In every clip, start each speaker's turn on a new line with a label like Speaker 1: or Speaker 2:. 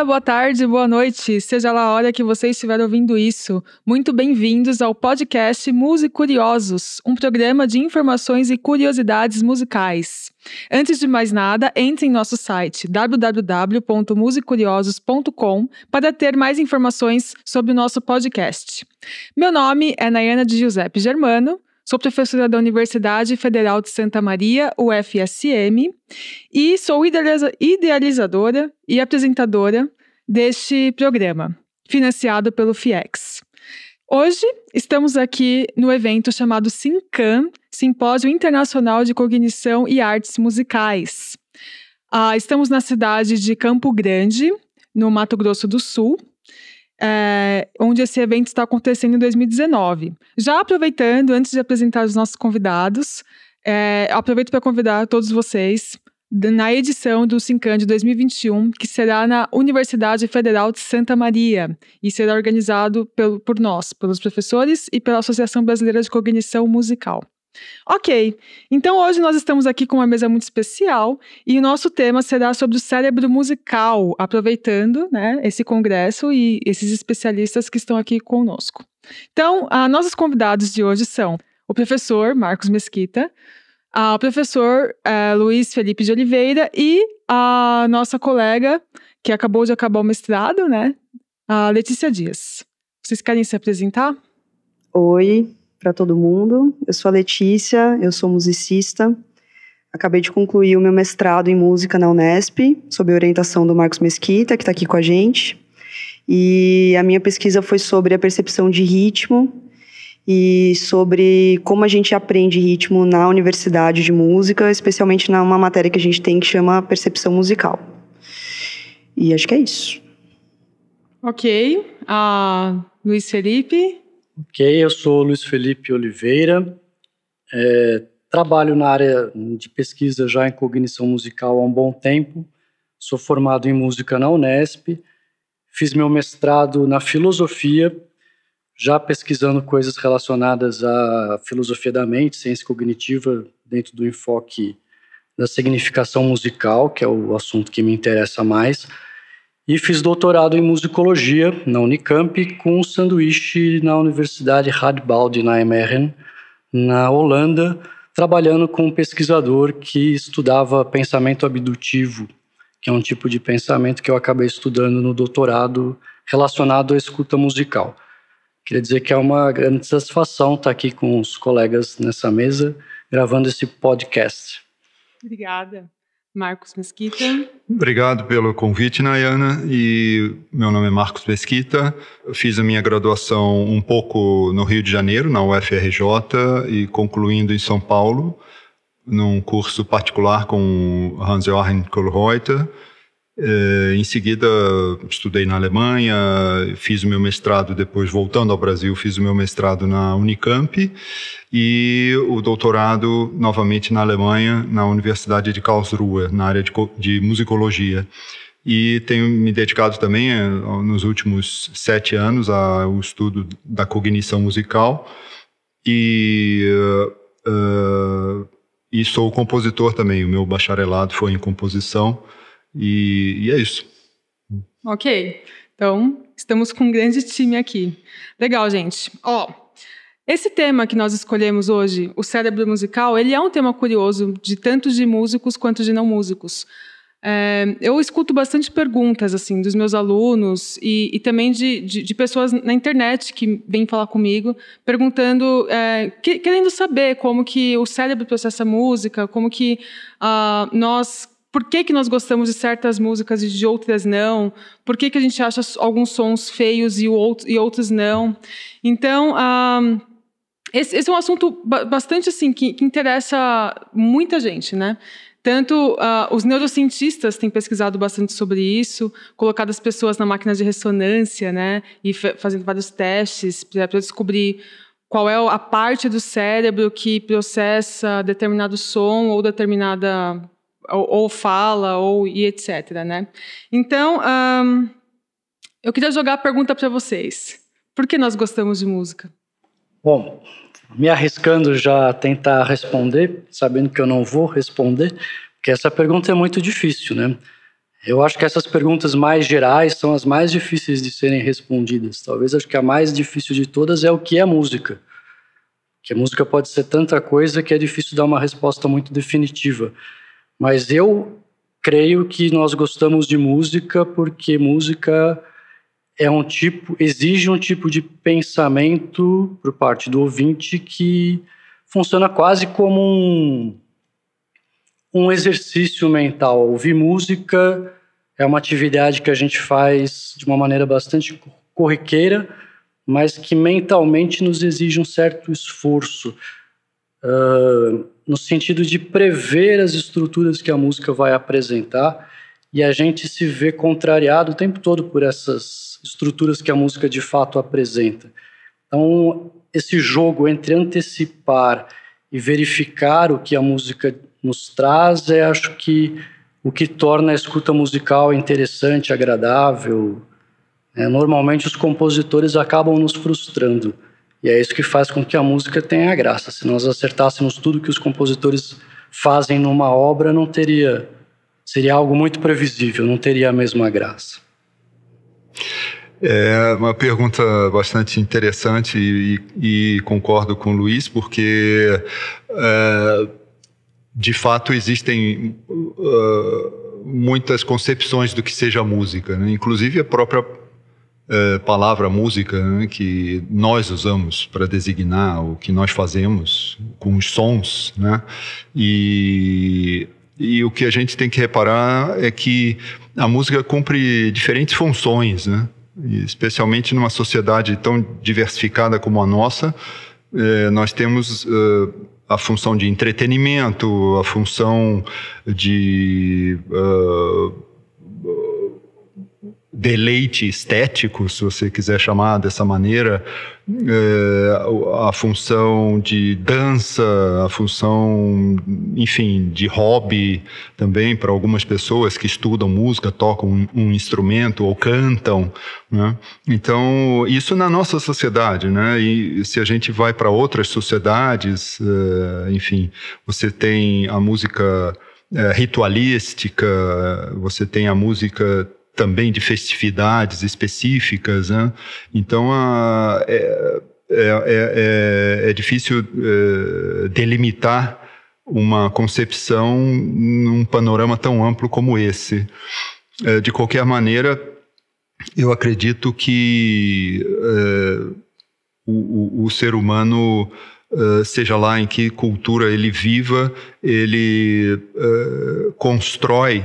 Speaker 1: dia, boa tarde, boa noite, seja lá a hora que você estiver ouvindo isso. Muito bem-vindos ao podcast Música Curiosos, um programa de informações e curiosidades musicais. Antes de mais nada, entre em nosso site www.musicuriosos.com para ter mais informações sobre o nosso podcast. Meu nome é Nayana de Giuseppe Germano, Sou professora da Universidade Federal de Santa Maria, UFSM, e sou idealizadora e apresentadora deste programa, financiado pelo FIEX. Hoje estamos aqui no evento chamado SINCAM, Simpósio Internacional de Cognição e Artes Musicais. Ah, estamos na cidade de Campo Grande, no Mato Grosso do Sul, é, onde esse evento está acontecendo em 2019. Já aproveitando, antes de apresentar os nossos convidados, é, aproveito para convidar todos vocês na edição do Sincan de 2021, que será na Universidade Federal de Santa Maria e será organizado pelo, por nós, pelos professores e pela Associação Brasileira de Cognição Musical. Ok, então hoje nós estamos aqui com uma mesa muito especial e o nosso tema será sobre o cérebro musical, aproveitando né, esse congresso e esses especialistas que estão aqui conosco. Então, a, nossos convidados de hoje são o professor Marcos Mesquita, a, o professor eh, Luiz Felipe de Oliveira e a nossa colega que acabou de acabar o mestrado, né, a Letícia Dias. Vocês querem se apresentar?
Speaker 2: Oi, para todo mundo. Eu sou a Letícia, eu sou musicista. Acabei de concluir o meu mestrado em música na Unesp, sob orientação do Marcos Mesquita, que está aqui com a gente. E a minha pesquisa foi sobre a percepção de ritmo e sobre como a gente aprende ritmo na universidade de música, especialmente numa matéria que a gente tem que chama percepção musical. E acho que é isso.
Speaker 1: Ok. Uh, Luiz Felipe?
Speaker 3: Ok, eu sou Luiz Felipe Oliveira, é, trabalho na área de pesquisa já em cognição musical há um bom tempo, sou formado em música na Unesp, fiz meu mestrado na filosofia, já pesquisando coisas relacionadas à filosofia da mente, ciência cognitiva, dentro do enfoque da significação musical, que é o assunto que me interessa mais e fiz doutorado em musicologia na Unicamp com um sanduíche na Universidade Radboud Nijmegen, na Holanda, trabalhando com um pesquisador que estudava pensamento abdutivo, que é um tipo de pensamento que eu acabei estudando no doutorado relacionado à escuta musical. Queria dizer que é uma grande satisfação estar aqui com os colegas nessa mesa, gravando esse podcast.
Speaker 1: Obrigada. Marcos Mesquita.
Speaker 4: Obrigado pelo convite, Nayana. E meu nome é Marcos Mesquita. Eu fiz a minha graduação um pouco no Rio de Janeiro, na UFRJ, e concluindo em São Paulo, num curso particular com Hans-Joachim Kohlreuter. É, em seguida, estudei na Alemanha, fiz o meu mestrado, depois voltando ao Brasil, fiz o meu mestrado na Unicamp e o doutorado novamente na Alemanha, na Universidade de Karlsruhe, na área de, de musicologia. E tenho me dedicado também, eh, nos últimos sete anos, ao estudo da cognição musical e, uh, e sou compositor também. O meu bacharelado foi em composição e, e é isso.
Speaker 1: Ok, então estamos com um grande time aqui. Legal, gente. Ó, esse tema que nós escolhemos hoje, o cérebro musical, ele é um tema curioso de tanto de músicos quanto de não músicos. É, eu escuto bastante perguntas assim dos meus alunos e, e também de, de, de, pessoas na internet que vêm falar comigo, perguntando, é, que, querendo saber como que o cérebro processa música, como que uh, nós por que, que nós gostamos de certas músicas e de outras não? Por que, que a gente acha alguns sons feios e, outro, e outros não? Então, um, esse, esse, é um assunto bastante assim que, que interessa muita gente, né? Tanto uh, os neurocientistas têm pesquisado bastante sobre isso, colocado as pessoas na máquina de ressonância, né, e fazendo vários testes para descobrir qual é a parte do cérebro que processa determinado som ou determinada ou, ou fala, ou e etc. Né? Então, eu queria jogar a pergunta para vocês. Por que nós gostamos de música?
Speaker 3: Bom, me arriscando já a tentar responder, sabendo que eu não vou responder, porque essa pergunta é muito difícil, né? Eu acho que essas perguntas mais gerais são as mais difíceis de serem respondidas. Talvez acho que a mais difícil de todas é o que é música. Que música pode ser tanta coisa que é difícil dar uma resposta muito definitiva. Mas eu creio que nós gostamos de música porque música é um tipo, exige um tipo de pensamento por parte do ouvinte que funciona quase como um, um exercício mental. Ouvir música é uma atividade que a gente faz de uma maneira bastante corriqueira, mas que mentalmente nos exige um certo esforço, uh, no sentido de prever as estruturas que a música vai apresentar e a gente se vê contrariado o tempo todo por essas estruturas que a música de fato apresenta. Então, esse jogo entre antecipar e verificar o que a música nos traz é, acho que, o que torna a escuta musical interessante, agradável, é, normalmente os compositores acabam nos frustrando. E é isso que faz com que a música tenha graça. Se nós acertássemos tudo que os compositores fazem numa obra, não teria seria algo muito previsível, não teria a mesma graça.
Speaker 4: É uma pergunta bastante interessante e, e concordo com o Luiz, porque é, de fato existem uh, muitas concepções do que seja música, né? inclusive a própria é, palavra música né, que nós usamos para designar o que nós fazemos com os sons, né? E, e o que a gente tem que reparar é que a música cumpre diferentes funções, né? Especialmente numa sociedade tão diversificada como a nossa, é, nós temos uh, a função de entretenimento, a função de uh, deleite estético, se você quiser chamar dessa maneira, é, a função de dança, a função, enfim, de hobby também para algumas pessoas que estudam música, tocam um, um instrumento ou cantam, né? Então, isso na nossa sociedade, né? E se a gente vai para outras sociedades, é, enfim, você tem a música é, ritualística, você tem a música também de festividades específicas, né? Então a, é, é, é, é, difícil é, delimitar uma concepção num panorama tão amplo como esse. É, de qualquer maneira, eu acredito que é, o, o, o, ser humano Uh, seja lá em que cultura ele viva, ele uh, constrói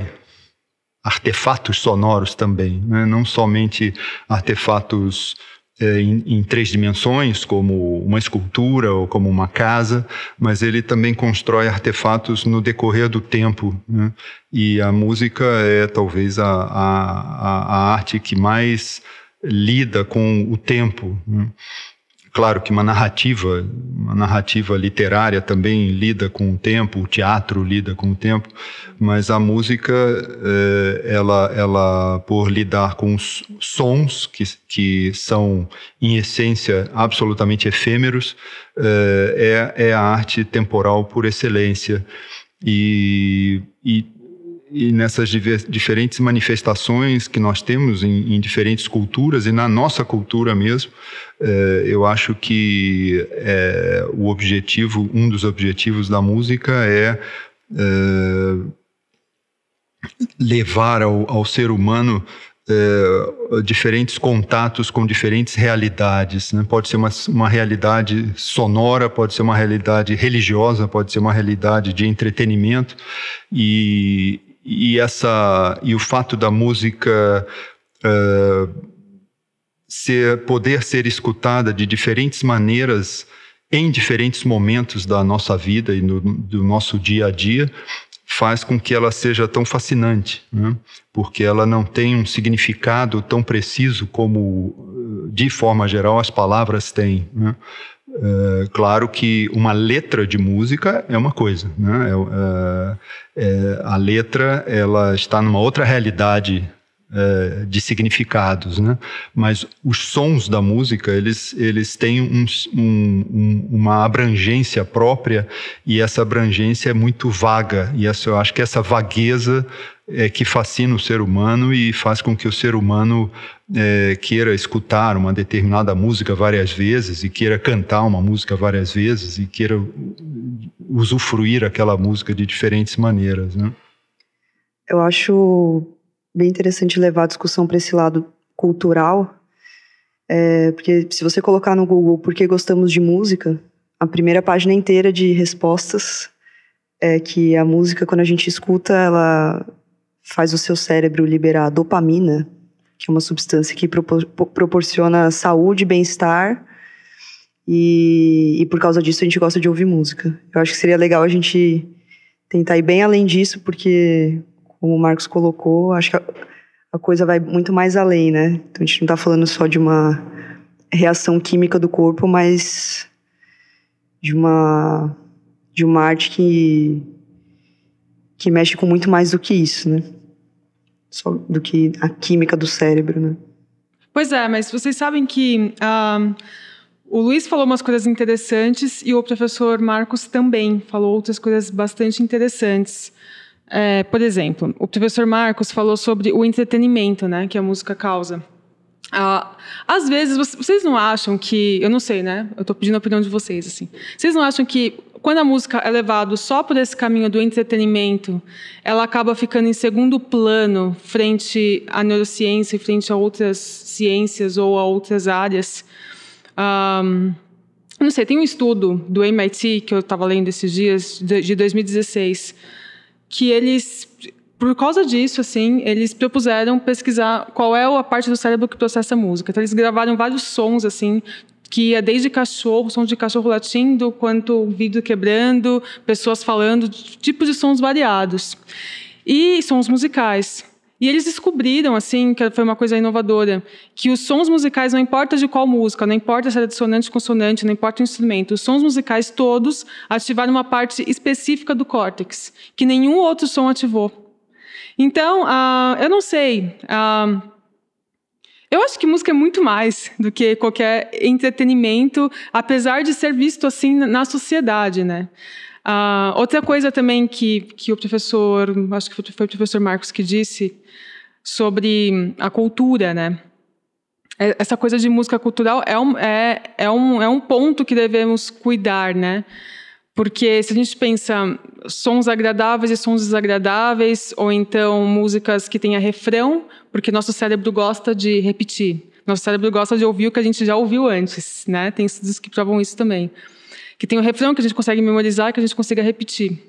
Speaker 4: artefatos sonoros também, né? não somente artefatos é, em, em, três dimensões, como uma escultura ou como uma casa, mas ele também constrói artefatos no decorrer do tempo. Né? E a música é talvez a, a, a arte que mais lida com o tempo. Né? Claro que uma narrativa, uma narrativa literária também lida com o tempo, o teatro lida com o tempo, mas a música, eh, ela, ela por lidar com sons que, que são, em essência, absolutamente efêmeros, eh, é, é a arte temporal por excelência. E, e e nessas diferentes manifestações que nós temos em, em, diferentes culturas e na nossa cultura mesmo, é, eu acho que é, o objetivo, um dos objetivos da música é, é levar ao, ao, ser humano diferentes contatos com diferentes realidades. Né? Pode ser uma, uma realidade sonora, pode ser uma realidade religiosa, pode ser uma realidade de entretenimento e, e essa e o fato da música uh, ser poder ser escutada de diferentes maneiras em diferentes momentos da nossa vida e no, do nosso dia a dia faz com que ela seja tão fascinante, né? porque ela não tem um significado tão preciso como, de forma geral, as palavras têm. Né? É, claro que uma letra de música é uma coisa, né? É, é, a letra ela está numa outra realidade é, de significados, né? Mas os sons da música eles eles têm um, um, uma abrangência própria e essa abrangência é muito vaga e essa, eu acho que essa vagueza é, que fascina o ser humano e faz com que o ser humano é, queira escutar uma determinada música várias vezes e queira cantar uma música várias vezes e queira usufruir aquela música de diferentes maneiras, né?
Speaker 2: Eu acho bem interessante levar a discussão para esse lado cultural, é, porque se você colocar no Google por que gostamos de música, a primeira página inteira de respostas é que a música, quando a gente escuta, ela faz o seu cérebro liberar dopamina, que é uma substância que propor proporciona saúde, bem-estar, e, e por causa disso a gente gosta de ouvir música. Eu acho que seria legal a gente tentar ir bem além disso, porque, como o Marcos colocou, acho que a, a coisa vai muito mais além, né? Então a gente não está falando só de uma reação química do corpo, mas de uma de uma arte que que mexe com muito mais do que isso, né? Do que a química do cérebro, né?
Speaker 1: Pois é, mas vocês sabem que o Luiz falou umas coisas interessantes e o professor Marcos também falou outras coisas bastante interessantes. É, por exemplo, o professor Marcos falou sobre o entretenimento, né, que a música causa. Uh, às vezes, vocês não acham que. Eu não sei, né? Eu estou pedindo a opinião de vocês. assim. Vocês não acham que quando a música é levada só por esse caminho do entretenimento, ela acaba ficando em segundo plano frente à neurociência, frente a outras ciências ou a outras áreas? Um, não sei, tem um estudo do MIT que eu estava lendo esses dias, de 2016, que eles por causa disso, assim, eles propuseram pesquisar qual é a parte do cérebro que processa música. Então, eles gravaram vários sons, assim, que ia desde cachorro, som de cachorro latindo, quanto vidro quebrando, pessoas falando, tipos de sons variados. E sons musicais. E eles descobriram, assim, que foi uma coisa inovadora, que os sons musicais, não importa de qual música, não importa se é dissonante, consonante, não importa o instrumento, os sons musicais todos ativaram uma parte específica do córtex, que nenhum outro som ativou. Então, uh, eu não sei. Uh, eu acho que música é muito mais do que qualquer entretenimento, apesar de ser visto assim na sociedade, né? Uh, outra coisa também que, que o professor, acho que foi o professor Marcos que disse sobre a cultura, né? É, essa coisa de música cultural é um, é, é um, é um ponto que devemos cuidar, né? Porque se a gente pensa sons agradáveis e sons desagradáveis, ou então músicas que tenha refrão, porque nosso cérebro gosta de repetir. Nosso cérebro gosta de ouvir o que a gente já ouviu antes, né? Tem estudos que provam isso também. Que tem o refrão que a gente consegue memorizar, que a gente consiga repetir.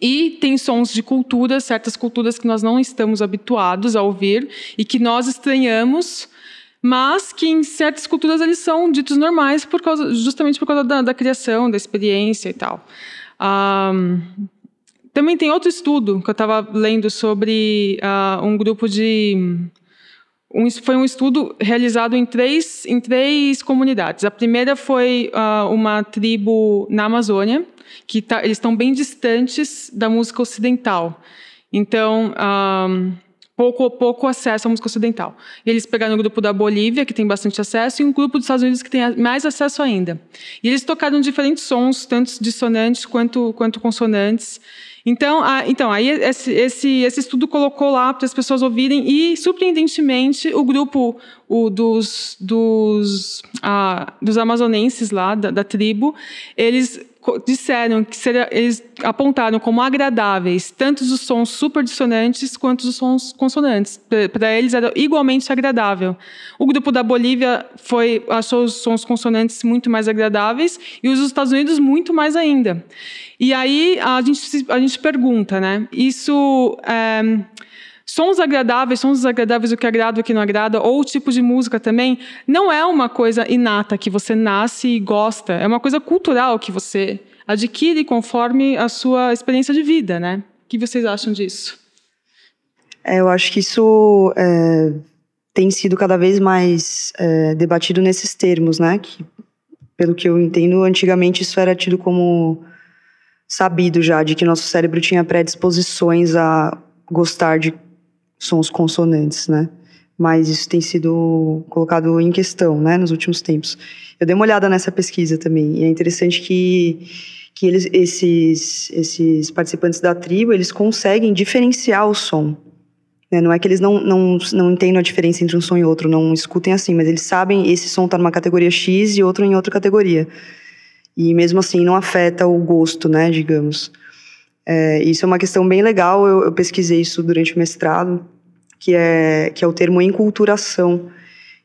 Speaker 1: E tem sons de culturas, certas culturas que nós não estamos habituados a ouvir e que nós estranhamos mas que em certas culturas eles são ditos normais por causa, justamente por causa da, da criação, da experiência e tal. Um, também tem outro estudo que eu estava lendo sobre uh, um grupo de um, foi um estudo realizado em três, em três comunidades. A primeira foi uh, uma tribo na Amazônia, que tá, eles estão bem distantes da música ocidental. Então, um, pouco, pouco acesso à música ocidental. E eles pegaram o grupo da Bolívia, que tem bastante acesso, e um grupo dos Estados Unidos que tem mais acesso ainda. E eles tocaram diferentes sons, tanto dissonantes quanto, quanto consonantes. Então, a, então aí esse, esse, esse estudo colocou lá para as pessoas ouvirem e, surpreendentemente, o grupo o, dos, dos, a, dos amazonenses lá, da, da tribo, eles disseram que seria, eles apontaram como agradáveis tanto os sons super dissonantes quanto os sons consonantes. Para eles era igualmente agradável. O grupo da Bolívia foi achou os sons consonantes muito mais agradáveis e os dos Estados Unidos muito mais ainda. E aí a gente a gente pergunta, né? Isso é, Sons agradáveis, sons desagradáveis, o que agrada, o que não agrada, ou o tipo de música também, não é uma coisa inata que você nasce e gosta, é uma coisa cultural que você adquire conforme a sua experiência de vida, né? O que vocês acham disso?
Speaker 2: É, eu acho que isso é, tem sido cada vez mais é, debatido nesses termos, né? Que, pelo que eu entendo, antigamente isso era tido como sabido já, de que nosso cérebro tinha predisposições a gostar de sons consonantes, né? Mas isso tem sido colocado em questão, né, nos últimos tempos. Eu dei uma olhada nessa pesquisa também, e é interessante que, que eles, esses, esses participantes da tribo, eles conseguem diferenciar o som. Né? Não é que eles não, não, não entendam a diferença entre um som e outro, não escutem assim, mas eles sabem esse som está numa categoria X e outro em outra categoria. E mesmo assim não afeta o gosto, né, digamos. É, isso é uma questão bem legal, eu, eu, pesquisei isso durante o mestrado, que é, que é o termo enculturação,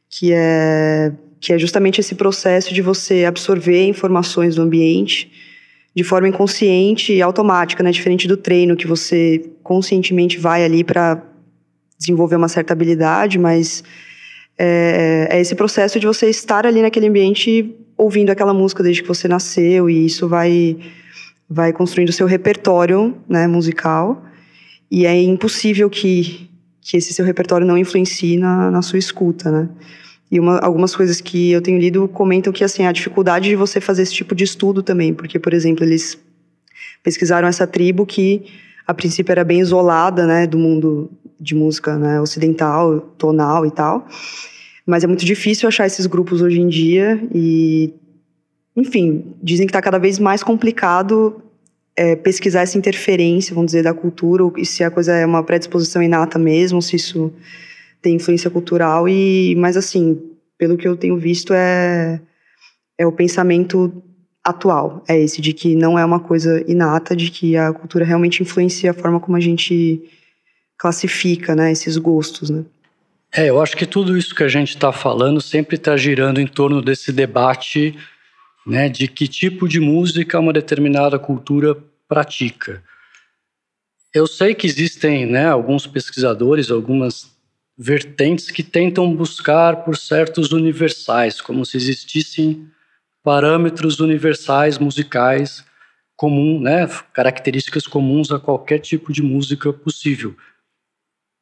Speaker 2: que é, que é justamente esse processo de você absorver informações do ambiente de forma inconsciente e automática, né, diferente do treino, que você conscientemente vai ali para desenvolver uma certa habilidade, mas é, é esse processo de você estar ali naquele ambiente ouvindo aquela música desde que você nasceu e isso vai vai construindo seu repertório, né, musical. E é impossível que que esse seu repertório não influencie na, na sua escuta, né? E uma, algumas coisas que eu tenho lido comentam que assim a dificuldade de você fazer esse tipo de estudo também, porque por exemplo eles pesquisaram essa tribo que a princípio era bem isolada, né, do mundo de música né, ocidental, tonal e tal. Mas é muito difícil achar esses grupos hoje em dia e, enfim, dizem que está cada vez mais complicado é, pesquisar essa interferência, vamos dizer, da cultura, e se a coisa é uma predisposição inata mesmo, se isso tem influência cultural. E, mas assim, pelo que eu tenho visto, é, é o pensamento atual, é esse de que não é uma coisa inata, de que a cultura realmente influencia a forma como a gente classifica, né, esses gostos, né?
Speaker 3: É, eu acho que tudo isso que a gente está falando sempre está girando em torno desse debate né, de que tipo de música uma determinada cultura pratica. Eu sei que existem né, alguns pesquisadores, algumas vertentes que tentam buscar por certos universais, como se existissem parâmetros universais musicais comum, né, características comuns a qualquer tipo de música possível.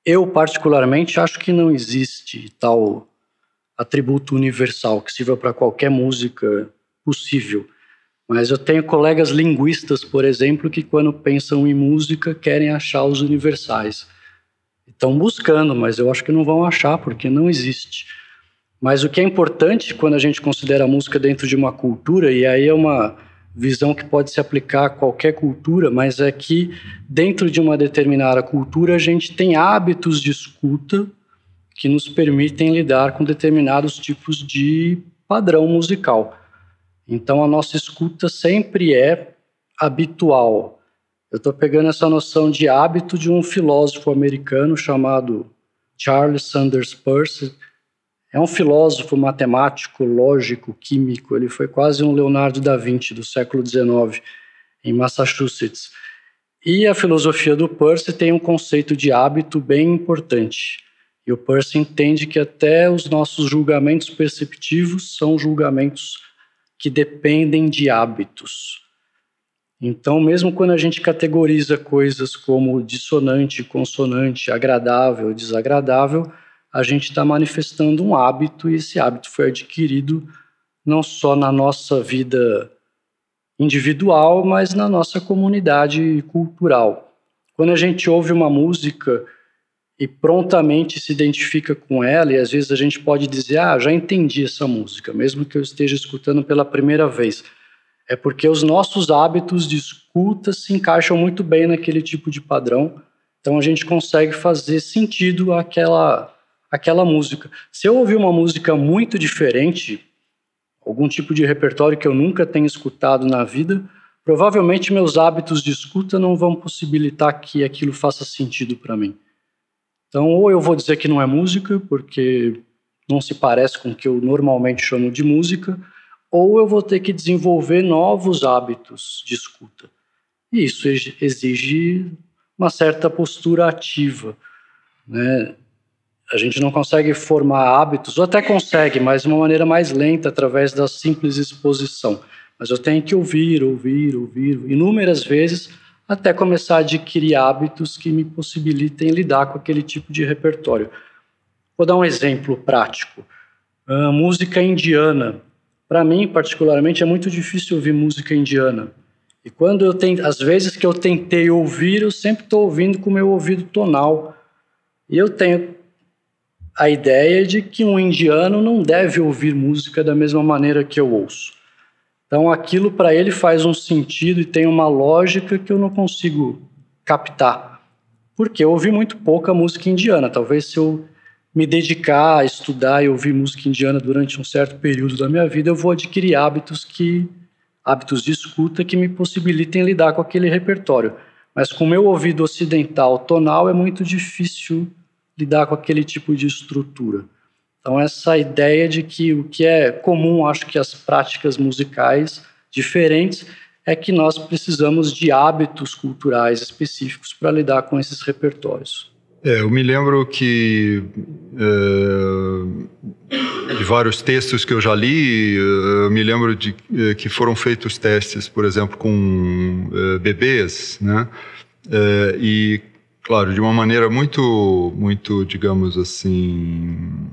Speaker 3: Eu, particularmente, acho que não existe tal atributo universal que sirva para qualquer música possível. Mas eu tenho colegas linguistas, por exemplo, que quando pensam em música querem achar os universais. Estão buscando, mas eu acho que não vão achar porque não existe. Mas o que é importante quando a gente considera a música dentro de uma cultura, e aí é uma visão que pode se aplicar a qualquer cultura, mas é que dentro de uma determinada cultura a gente tem hábitos de escuta que nos permitem lidar com determinados tipos de padrão musical. Então a nossa escuta sempre é habitual. Eu estou pegando essa noção de hábito de um filósofo americano chamado Charles Sanders Peirce, é um filósofo matemático, lógico, químico. Ele foi quase um Leonardo da Vinci do século XIX, em Massachusetts. E a filosofia do Peirce tem um conceito de hábito bem importante. E o Peirce entende que até os nossos julgamentos perceptivos são julgamentos que dependem de hábitos. Então, mesmo quando a gente categoriza coisas como dissonante, consonante, agradável, desagradável, a gente está manifestando um hábito e esse hábito foi adquirido não só na nossa vida individual, mas na nossa comunidade cultural. Quando a gente ouve uma música e prontamente se identifica com ela, e às vezes a gente pode dizer, ah, já entendi essa música, mesmo que eu esteja escutando pela primeira vez. É porque os nossos hábitos de escuta se encaixam muito bem naquele tipo de padrão, então a gente consegue fazer sentido àquela aquela música. Se eu ouvir uma música muito diferente, algum tipo de repertório que eu nunca tenha escutado na vida, provavelmente meus hábitos de escuta não vão possibilitar que aquilo faça sentido para mim. Então, ou eu vou dizer que não é música, porque não se parece com o que eu normalmente chamo de música, ou eu vou ter que desenvolver novos hábitos de escuta. E isso exige uma certa postura ativa. Né? A gente não consegue formar hábitos, ou até consegue, mas de uma maneira mais lenta, através da simples exposição. Mas eu tenho que ouvir, ouvir, ouvir, inúmeras vezes, até começar a adquirir hábitos que me possibilitem lidar com aquele tipo de repertório. Vou dar um exemplo prático. A música indiana. Para mim, particularmente, é muito difícil ouvir música indiana. E quando eu tenho, às vezes que eu tentei ouvir, eu sempre estou ouvindo com o meu ouvido tonal. E eu tenho a ideia de que um indiano não deve ouvir música da mesma maneira que eu ouço. Então aquilo para ele faz um sentido e tem uma lógica que eu não consigo captar. Porque eu ouvi muito pouca música indiana. Talvez se eu me dedicar a estudar e ouvir música indiana durante um certo período da minha vida, eu vou adquirir hábitos que hábitos de escuta que me possibilitem lidar com aquele repertório. Mas com o meu ouvido ocidental tonal é muito difícil lidar com aquele tipo de estrutura. Então essa ideia de que o que é comum, acho que as práticas musicais diferentes é que nós precisamos de hábitos culturais específicos para lidar com esses repertórios.
Speaker 4: É, eu me lembro que é, de vários textos que eu já li, eu me lembro de é, que foram feitos testes, por exemplo, com é, bebês, né? É, e claro, de uma maneira muito, muito, digamos assim,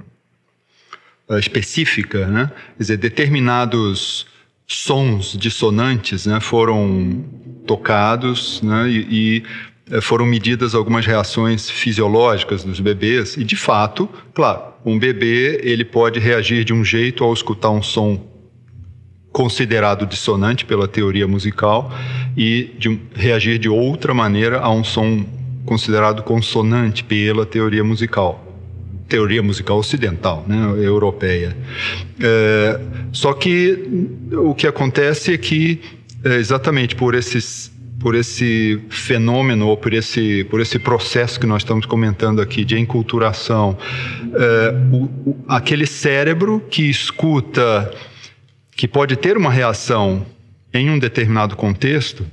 Speaker 4: específica, né? Quer dizer, determinados sons dissonantes né, foram tocados né, e, e, eh, foram medidas algumas reações fisiológicas dos bebês e de fato, claro, um bebê ele pode reagir de um jeito ao escutar um som considerado dissonante pela teoria musical e de, reagir de outra maneira a um som considerado consonante pela teoria musical teoria musical ocidental, né, europeia. É, só que o que acontece é que, é, exatamente por esses por esse fenômeno ou por esse, por esse processo que nós estamos comentando aqui de enculturação, é, o, o, aquele cérebro que escuta, que pode ter uma reação em um determinado contexto,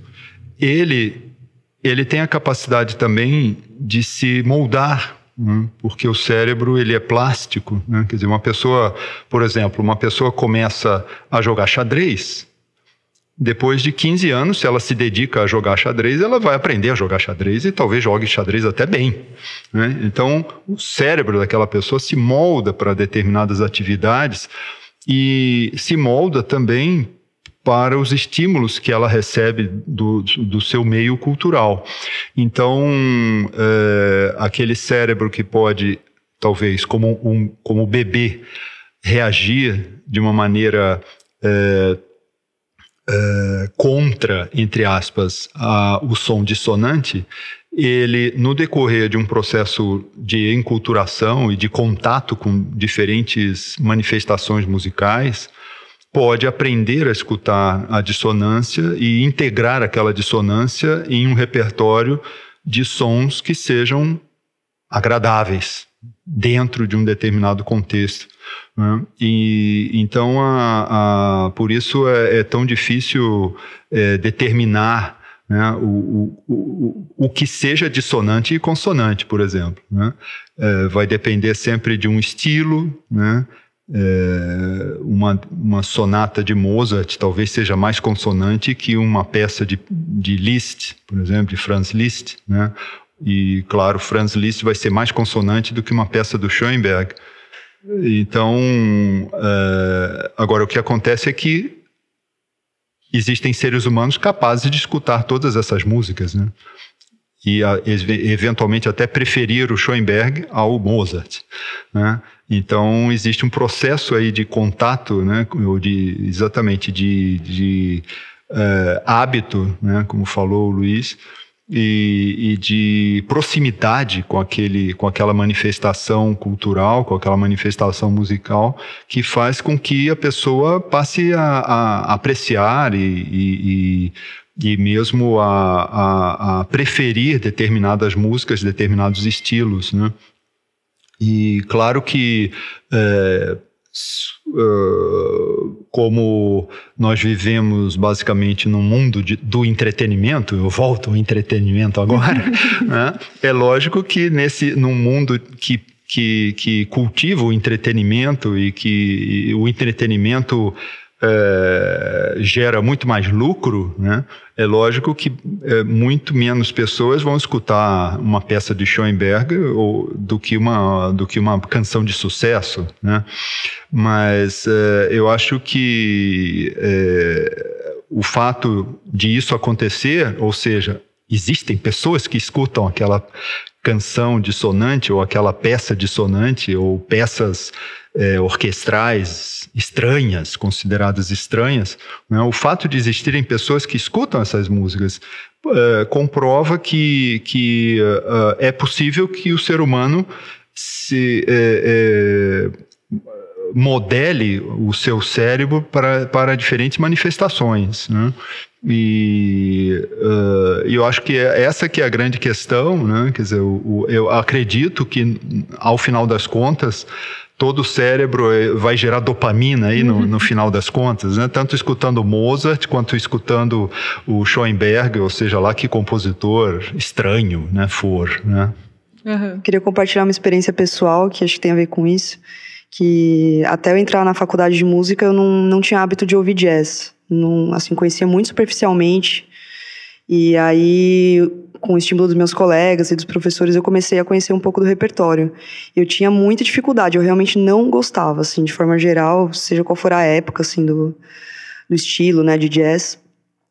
Speaker 4: ele, ele tem a capacidade também de se moldar? Porque o cérebro ele é plástico. Né? Quer dizer, uma pessoa, por exemplo, uma pessoa começa a jogar xadrez, depois de 15 anos, se ela se dedica a jogar xadrez, ela vai aprender a jogar xadrez e talvez jogue xadrez até bem. Né? Então, o cérebro daquela pessoa se molda para determinadas atividades e se molda também para os estímulos que ela recebe do, do seu meio cultural. Então, é, aquele cérebro que pode, talvez, como um como bebê, reagir de uma maneira é, é, contra, entre aspas, a, o som dissonante, ele, no decorrer de um processo de enculturação e de contato com diferentes manifestações musicais, pode aprender a escutar a dissonância e integrar aquela dissonância em um repertório de sons que sejam agradáveis dentro de um determinado contexto. Né? E então, a, a, por isso é, é tão difícil é, determinar né, o, o, o, o que seja dissonante e consonante, por exemplo. Né? É, vai depender sempre de um estilo, né? É, uma, uma sonata de Mozart talvez seja mais consonante que uma peça de, de Liszt, por exemplo, de Franz Liszt, né? E, claro, Franz Liszt vai ser mais consonante do que uma peça do Schoenberg. Então, é, agora o que acontece é que existem seres humanos capazes de escutar todas essas músicas, né? E a, eventualmente até preferir o Schoenberg ao Mozart, né? Então existe um processo aí de contato, né, ou de exatamente de, de uh, hábito, né, como falou o Luiz, e, e, de proximidade com aquele, com aquela manifestação cultural, com aquela manifestação musical, que faz com que a pessoa passe a, a apreciar e, e, e mesmo a, a, a, preferir determinadas músicas, determinados estilos, né? E claro que é, Uh, como nós vivemos basicamente no mundo de, do entretenimento, eu volto ao entretenimento agora, né? é lógico que nesse num mundo que, que, que cultiva o entretenimento e que e o entretenimento é, gera muito mais lucro, né? é lógico que é, muito menos pessoas vão escutar uma peça de Schoenberg ou, do, que uma, do que uma canção de sucesso. Né? Mas é, eu acho que o fato de isso acontecer, ou seja, existem pessoas que escutam aquela canção dissonante ou aquela peça dissonante ou peças é, orquestrais estranhas, consideradas estranhas, né? o fato de existirem pessoas que escutam essas músicas é, comprova que, que uh, é possível que o ser humano se é, modele o seu cérebro para, para diferentes manifestações. Né? E uh, eu acho que é essa que é a grande questão, né? Quer dizer, o, o, eu acredito que ao final das contas todo o cérebro eh, vai gerar dopamina aí no, no, final das contas, né? Tanto escutando Mozart quanto escutando o Schoenberg, ou seja lá que compositor estranho, né, for, né?
Speaker 2: Uhum. Queria compartilhar uma experiência pessoal que acho que tem a ver com isso, que até eu entrar na faculdade de música eu não, não tinha hábito de ouvir jazz, não, assim conhecia muito superficialmente e aí com o estímulo dos meus colegas e dos professores, eu comecei a conhecer um pouco do repertório. Eu tinha muita dificuldade, eu realmente não gostava, assim, de forma geral, seja qual for a época, assim, do, do estilo, né, de jazz.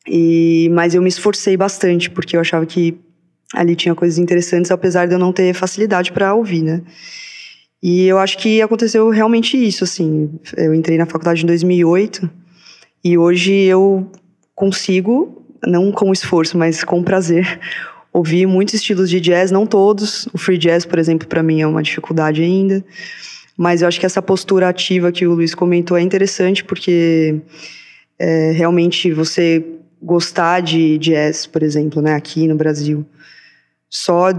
Speaker 2: E, mas eu me esforcei bastante, porque eu achava que ali tinha coisas interessantes, apesar de eu não ter facilidade para ouvir, né. E eu acho que aconteceu realmente isso, assim. Eu entrei na faculdade em 2008 e hoje eu consigo, não com esforço, mas com prazer, ouvi muitos estilos de jazz, não todos. O free jazz, por exemplo, para mim é uma dificuldade ainda. Mas eu acho que essa postura ativa que o Luiz comentou é interessante porque é, realmente você gostar de jazz, por exemplo, né, aqui no Brasil, só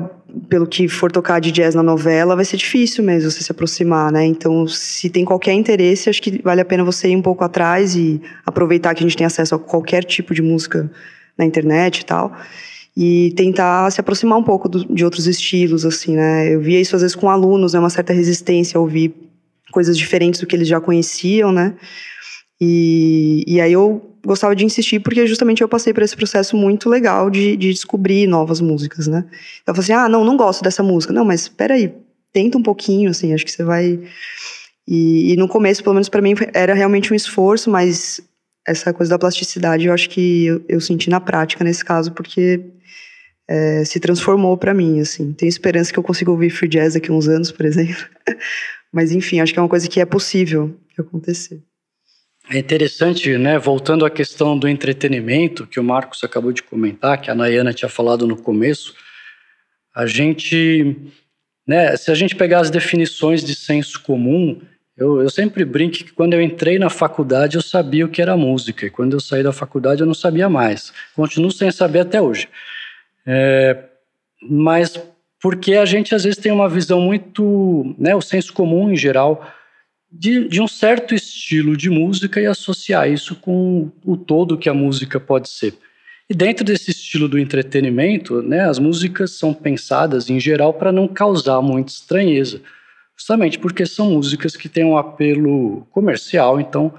Speaker 2: pelo que for tocar de jazz na novela vai ser difícil mesmo você se aproximar, né? Então, se tem qualquer interesse, acho que vale a pena você ir um pouco atrás e aproveitar que a gente tem acesso a qualquer tipo de música na internet e tal e tentar se aproximar um pouco do, de outros estilos, assim, né? Eu via isso às vezes com alunos, né? Uma certa resistência a ouvir coisas diferentes do que eles já conheciam, né? E, e aí eu gostava de insistir porque justamente eu passei por esse processo muito legal de, de descobrir novas músicas, né? Eu falei assim, ah, não, não gosto dessa música. Não, mas espera aí, tenta um pouquinho, assim, acho que você vai... E, e no começo, pelo menos para mim, era realmente um esforço, mas essa coisa da plasticidade eu acho que eu, eu senti na prática nesse caso, porque é, se transformou para mim, assim. Tenho esperança que eu consiga ouvir free jazz daqui a uns anos, por exemplo. Mas enfim, acho que é uma coisa que é possível acontecer.
Speaker 3: É interessante, né? Voltando à questão do entretenimento que o Marcos acabou de comentar, que a Nayana tinha falado no começo, a gente, né? Se a gente pegar as definições de senso comum, eu, eu sempre brinco que quando eu entrei na faculdade eu sabia o que era música e quando eu saí da faculdade eu não sabia mais. Continuo sem saber até hoje. É, mas porque a gente às vezes tem uma visão muito, né, o senso comum em geral, de, de um certo estilo de música e associar isso com o todo que a música pode ser. E dentro desse estilo do entretenimento, né, as músicas são pensadas em geral para não causar muita estranheza, justamente porque são músicas que têm um apelo comercial, então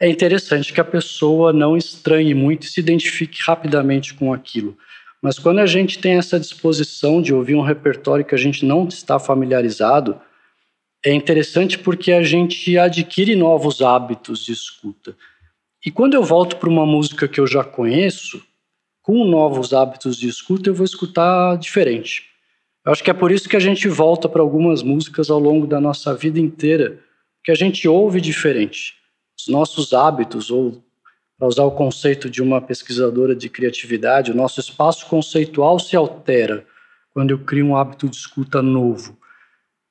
Speaker 3: é interessante que a pessoa não estranhe muito e se identifique rapidamente com aquilo. Mas quando a gente tem essa disposição de ouvir um repertório que a gente não está familiarizado, é interessante porque a gente adquire novos hábitos de escuta. E quando eu volto para uma música que eu já conheço, com novos hábitos de escuta, eu vou escutar diferente. Eu acho que é por isso que a gente volta para algumas músicas ao longo da nossa vida inteira, que a gente ouve diferente. Os nossos hábitos ou para usar o conceito de uma pesquisadora de criatividade, o nosso espaço conceitual se altera quando eu crio um hábito de escuta novo.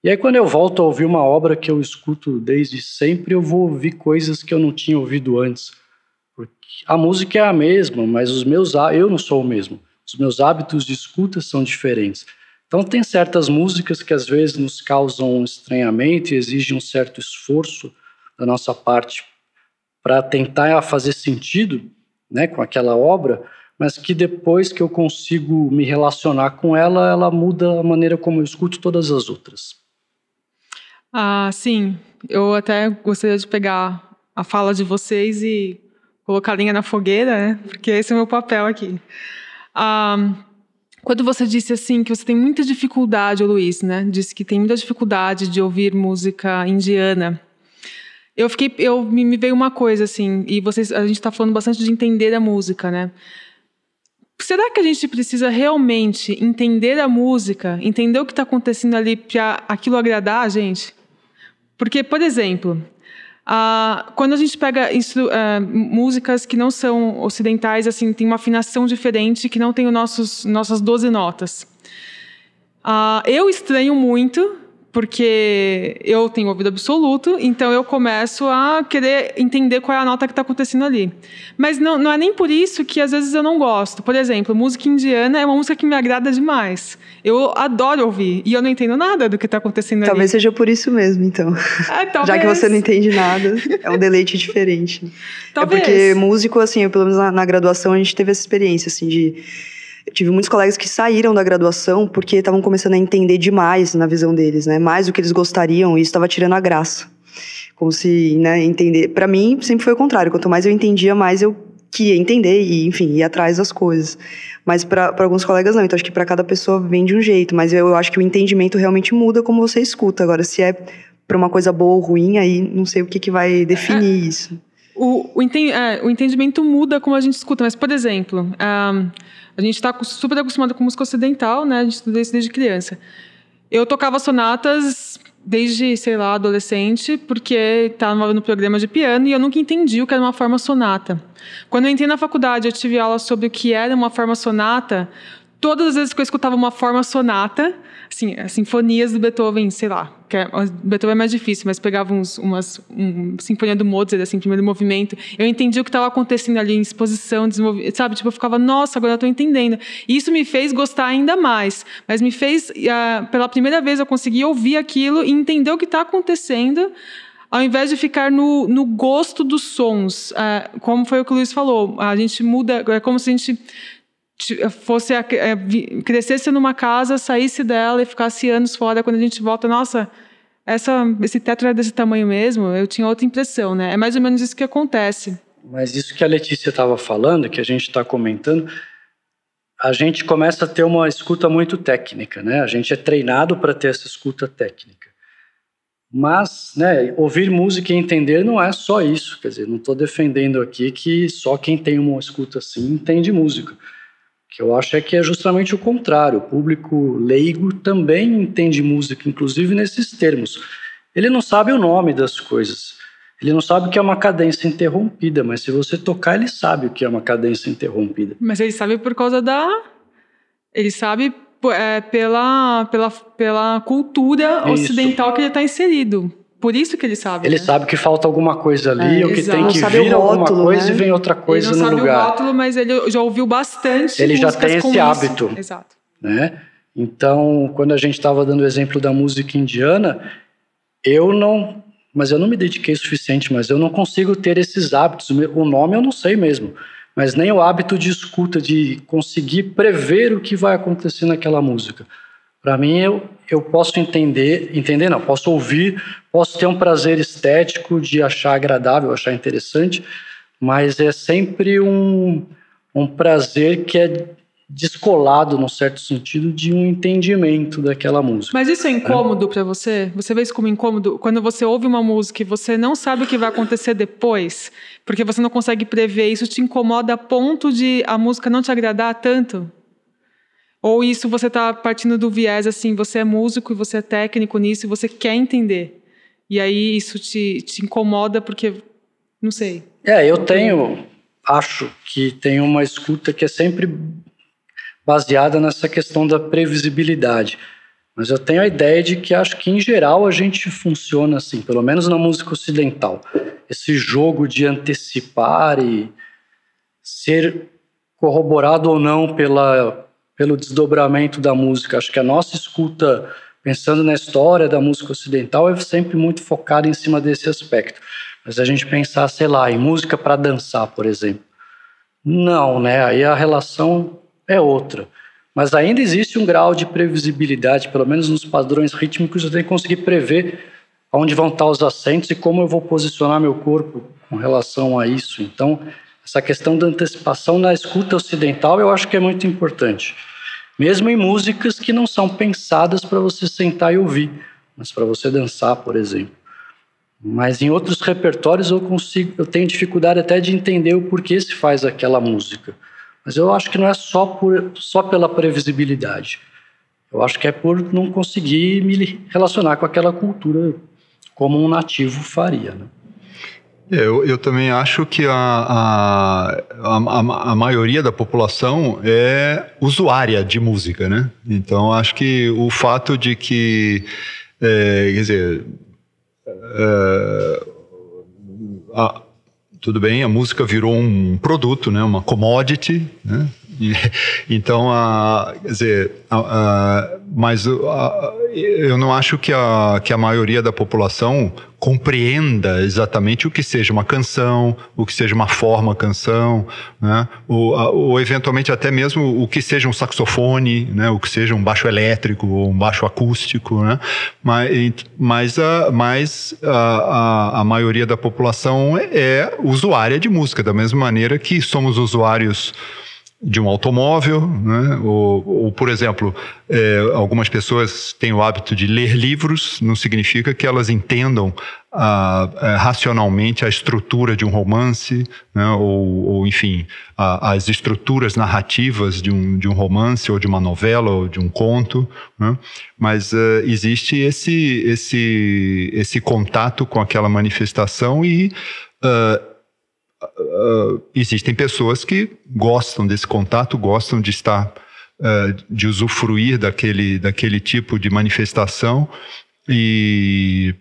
Speaker 3: E aí, quando eu volto a ouvir uma obra que eu escuto desde sempre, eu vou ouvir coisas que eu não tinha ouvido antes. Porque a música é a mesma, mas os meus eu não sou o mesmo. Os meus hábitos de escuta são diferentes. Então, tem certas músicas que às vezes nos causam um estranhamento e exigem um certo esforço da nossa parte para tentar fazer sentido né, com aquela obra, mas que depois que eu consigo me relacionar com ela, ela muda a maneira como eu escuto todas as outras.
Speaker 1: Ah, sim. Eu até gostaria de pegar a fala de vocês e colocar a linha na fogueira, né? Porque esse é o meu papel aqui. Ah, quando você disse assim que você tem muita dificuldade, Luiz, né? Disse que tem muita dificuldade de ouvir música indiana. Eu fiquei, eu me veio uma coisa assim, e vocês, a gente está falando bastante de entender a música, né? Será que a gente precisa realmente entender a música, entender o que está acontecendo ali para aquilo agradar a gente? Porque, por exemplo, quando a gente pega uh, músicas que não são ocidentais, assim, tem uma afinação diferente, que não tem os nossos nossas 12 notas. Uh, eu estranho muito porque eu tenho ouvido absoluto, então eu começo a querer entender qual é a nota que está acontecendo ali. Mas não, não é nem por isso que às vezes eu não gosto. Por exemplo, música indiana é uma música que me agrada demais. Eu adoro ouvir e eu não entendo nada do que está acontecendo
Speaker 2: talvez
Speaker 1: ali.
Speaker 2: Talvez seja por isso mesmo, então.
Speaker 1: É,
Speaker 2: Já que você não entende nada, é um deleite diferente.
Speaker 1: Talvez.
Speaker 2: É porque músico, assim, eu, pelo menos na, na graduação, a gente teve essa experiência, assim, de eu tive muitos colegas que saíram da graduação porque estavam começando a entender demais na visão deles, né? Mais do que eles gostariam e isso estava tirando a graça. Como se, né, entender. Para mim, sempre foi o contrário. Quanto mais eu entendia, mais eu queria entender e, enfim, ir atrás das coisas. Mas para alguns colegas não. Então acho que para cada pessoa vem de um jeito. Mas eu, eu acho que o entendimento realmente muda como você escuta. Agora, se é para uma coisa boa ou ruim, aí não sei o que, que vai definir é, isso.
Speaker 1: O, o, enten, é, o, entendimento muda como a gente escuta. Mas, por exemplo. Um, a gente está super acostumado com música ocidental, né? A gente estuda isso desde criança. Eu tocava sonatas desde, sei lá, adolescente, porque estava no programa de piano e eu nunca entendi o que era uma forma sonata. Quando eu entrei na faculdade, eu tive aula sobre o que era uma forma sonata. Todas as vezes que eu escutava uma forma sonata, assim, as sinfonias do Beethoven, sei lá, que é, Beethoven é mais difícil, mas pegava uns, umas um, sinfonia do Mozart, assim, primeiro movimento, eu entendi o que estava acontecendo ali em exposição, sabe, tipo, eu ficava, nossa, agora eu estou entendendo. E isso me fez gostar ainda mais, mas me fez, uh, pela primeira vez eu consegui ouvir aquilo e entender o que está acontecendo, ao invés de ficar no, no gosto dos sons, uh, como foi o que o Luiz falou, a gente muda, é como se a gente fosse a, é, crescesse numa casa, saísse dela e ficasse anos fora, quando a gente volta, nossa, essa, esse teto era desse tamanho mesmo, eu tinha outra impressão, né? É mais ou menos isso que acontece.
Speaker 3: Mas isso que a Letícia estava falando, que a gente está comentando, a gente começa a ter uma escuta muito técnica, né? A gente é treinado para ter essa escuta técnica. Mas, né, ouvir música e entender não é só isso. Quer dizer, não estou defendendo aqui que só quem tem uma escuta assim entende música que eu acho é que é justamente o contrário. O público leigo também entende música, inclusive nesses termos. Ele não sabe o nome das coisas. Ele não sabe o que é uma cadência interrompida, mas se você tocar, ele sabe o que é uma cadência interrompida.
Speaker 1: Mas ele sabe por causa da. Ele sabe é, pela, pela, pela cultura Isso. ocidental que ele está inserido. Por isso que ele sabe.
Speaker 3: Ele
Speaker 1: né?
Speaker 3: sabe que falta alguma coisa ali, é, ou que exato. tem que vir alguma coisa né? e vem outra coisa no lugar. Ele não sabe
Speaker 1: o rótulo, mas ele já ouviu bastante
Speaker 3: Ele já tem esse hábito.
Speaker 1: Exato.
Speaker 3: Né? Então, quando a gente estava dando o exemplo da música indiana, eu não... Mas eu não me dediquei o suficiente, mas eu não consigo ter esses hábitos. O nome eu não sei mesmo, mas nem o hábito de escuta, de conseguir prever o que vai acontecer naquela música. Para mim, eu, eu posso entender, entender não, posso ouvir, posso ter um prazer estético de achar agradável, achar interessante, mas é sempre um, um prazer que é descolado, num certo sentido, de um entendimento daquela música.
Speaker 1: Mas isso é incômodo é. para você? Você vê isso como incômodo? Quando você ouve uma música e você não sabe o que vai acontecer depois, porque você não consegue prever, isso te incomoda a ponto de a música não te agradar tanto? Ou isso você está partindo do viés assim, você é músico e você é técnico nisso e você quer entender. E aí isso te, te incomoda porque, não sei.
Speaker 3: É, eu tenho, acho que tem uma escuta que é sempre baseada nessa questão da previsibilidade. Mas eu tenho a ideia de que acho que, em geral, a gente funciona assim, pelo menos na música ocidental. Esse jogo de antecipar e ser corroborado ou não pela pelo desdobramento da música. Acho que a nossa escuta, pensando na história da música ocidental, é sempre muito focada em cima desse aspecto. Mas a gente pensar, sei lá, em música para dançar, por exemplo. Não, né? Aí a relação é outra. Mas ainda existe um grau de previsibilidade, pelo menos nos padrões rítmicos, eu tenho que conseguir prever onde vão estar os acentos e como eu vou posicionar meu corpo com relação a isso. Então, essa questão da antecipação na escuta ocidental eu acho que é muito importante. Mesmo em músicas que não são pensadas para você sentar e ouvir, mas para você dançar, por exemplo. Mas em outros repertórios eu consigo, eu tenho dificuldade até de entender o porquê se faz aquela música. Mas eu acho que não é só, por, só pela previsibilidade. Eu acho que é por não conseguir me relacionar com aquela cultura como um nativo faria. Né?
Speaker 4: É, eu, eu também acho que a, a, a, a, maioria da população é usuária de música, né? Então acho que o fato de que, é, quer dizer, é, a, tudo bem, a música virou um produto, né? Uma commodity, né? Então, a, quer dizer, a, mas eu não acho que a, que a maioria da população compreenda exatamente o que seja uma canção, o que seja uma forma canção, né? ou, ou eventualmente até mesmo o que seja um saxofone, né? o que seja um baixo elétrico ou um baixo acústico. Né? Mas, mas, a, mas a, a, a maioria da população é, é usuária de música, da mesma maneira que somos usuários de um automóvel, né? ou, ou, por exemplo, é, algumas pessoas têm o hábito de ler livros, não significa que elas entendam ah, é, racionalmente a estrutura de um romance, né? ou, ou, enfim, a, as estruturas narrativas de um, de um romance, ou de uma novela, ou de um conto, né? mas uh, existe esse, esse, esse contato com aquela manifestação e uh, uh, existem pessoas que gostam desse contato, gostam de estar, uh, de usufruir daquele, daquele tipo de manifestação e,